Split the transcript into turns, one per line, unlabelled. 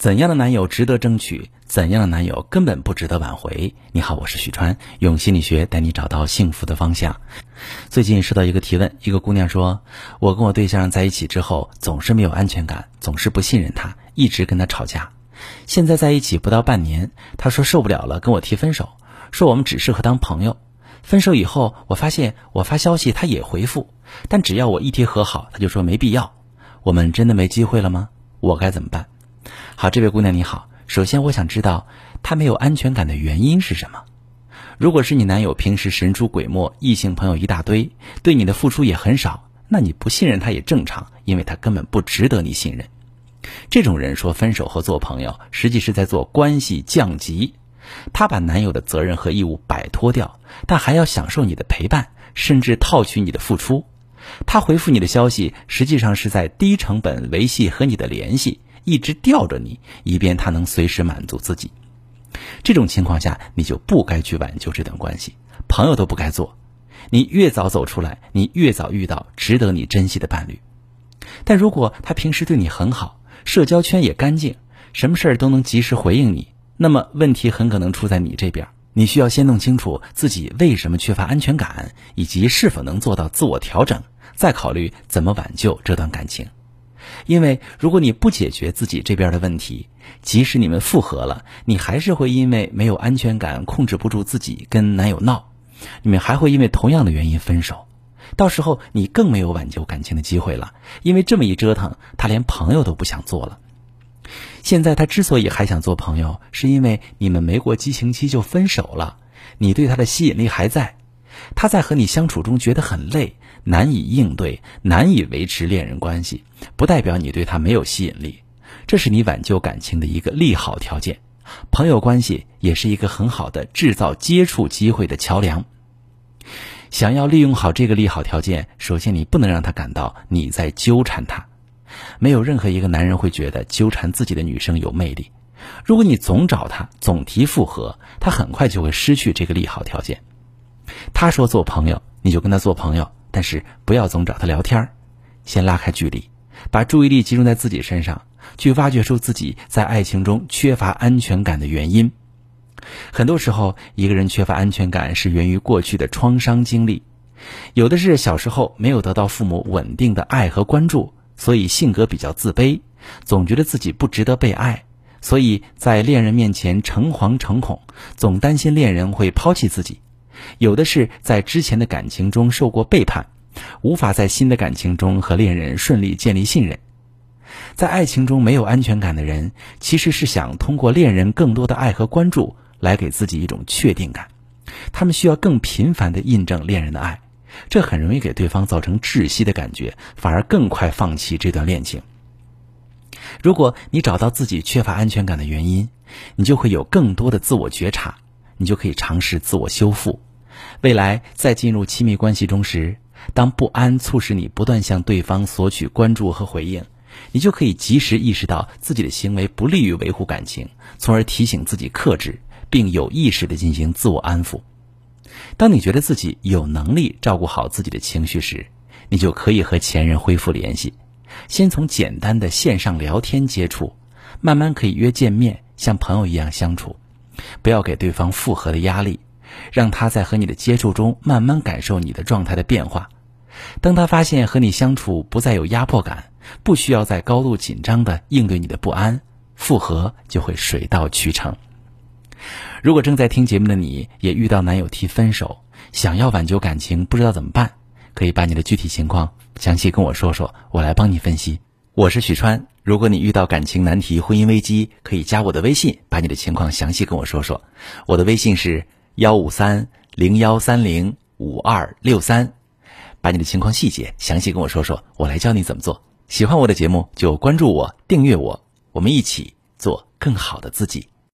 怎样的男友值得争取？怎样的男友根本不值得挽回？你好，我是许川，用心理学带你找到幸福的方向。最近收到一个提问，一个姑娘说：“我跟我对象在一起之后，总是没有安全感，总是不信任他，一直跟他吵架。现在在一起不到半年，他说受不了了，跟我提分手，说我们只适合当朋友。分手以后，我发现我发消息他也回复，但只要我一提和好，他就说没必要。我们真的没机会了吗？我该怎么办？”好，这位姑娘你好。首先，我想知道他没有安全感的原因是什么。如果是你男友平时神出鬼没，异性朋友一大堆，对你的付出也很少，那你不信任他也正常，因为他根本不值得你信任。这种人说分手后做朋友，实际是在做关系降级。他把男友的责任和义务摆脱掉，但还要享受你的陪伴，甚至套取你的付出。他回复你的消息，实际上是在低成本维系和你的联系。一直吊着你，以便他能随时满足自己。这种情况下，你就不该去挽救这段关系，朋友都不该做。你越早走出来，你越早遇到值得你珍惜的伴侣。但如果他平时对你很好，社交圈也干净，什么事儿都能及时回应你，那么问题很可能出在你这边。你需要先弄清楚自己为什么缺乏安全感，以及是否能做到自我调整，再考虑怎么挽救这段感情。因为如果你不解决自己这边的问题，即使你们复合了，你还是会因为没有安全感，控制不住自己跟男友闹，你们还会因为同样的原因分手。到时候你更没有挽救感情的机会了，因为这么一折腾，他连朋友都不想做了。现在他之所以还想做朋友，是因为你们没过激情期就分手了，你对他的吸引力还在，他在和你相处中觉得很累。难以应对，难以维持恋人关系，不代表你对他没有吸引力，这是你挽救感情的一个利好条件。朋友关系也是一个很好的制造接触机会的桥梁。想要利用好这个利好条件，首先你不能让他感到你在纠缠他。没有任何一个男人会觉得纠缠自己的女生有魅力。如果你总找他，总提复合，他很快就会失去这个利好条件。他说做朋友，你就跟他做朋友。但是不要总找他聊天先拉开距离，把注意力集中在自己身上，去挖掘出自己在爱情中缺乏安全感的原因。很多时候，一个人缺乏安全感是源于过去的创伤经历，有的是小时候没有得到父母稳定的爱和关注，所以性格比较自卑，总觉得自己不值得被爱，所以在恋人面前诚惶诚恐，总担心恋人会抛弃自己。有的是在之前的感情中受过背叛，无法在新的感情中和恋人顺利建立信任，在爱情中没有安全感的人，其实是想通过恋人更多的爱和关注来给自己一种确定感，他们需要更频繁的印证恋人的爱，这很容易给对方造成窒息的感觉，反而更快放弃这段恋情。如果你找到自己缺乏安全感的原因，你就会有更多的自我觉察，你就可以尝试自我修复。未来在进入亲密关系中时，当不安促使你不断向对方索取关注和回应，你就可以及时意识到自己的行为不利于维护感情，从而提醒自己克制，并有意识地进行自我安抚。当你觉得自己有能力照顾好自己的情绪时，你就可以和前任恢复联系，先从简单的线上聊天接触，慢慢可以约见面，像朋友一样相处，不要给对方复合的压力。让他在和你的接触中慢慢感受你的状态的变化。当他发现和你相处不再有压迫感，不需要再高度紧张的应对你的不安，复合就会水到渠成。如果正在听节目的你也遇到男友提分手，想要挽救感情不知道怎么办，可以把你的具体情况详细跟我说说，我来帮你分析。我是许川，如果你遇到感情难题、婚姻危机，可以加我的微信，把你的情况详细跟我说说。我的微信是。幺五三零幺三零五二六三，把你的情况细节详细跟我说说，我来教你怎么做。喜欢我的节目就关注我、订阅我，我们一起做更好的自己。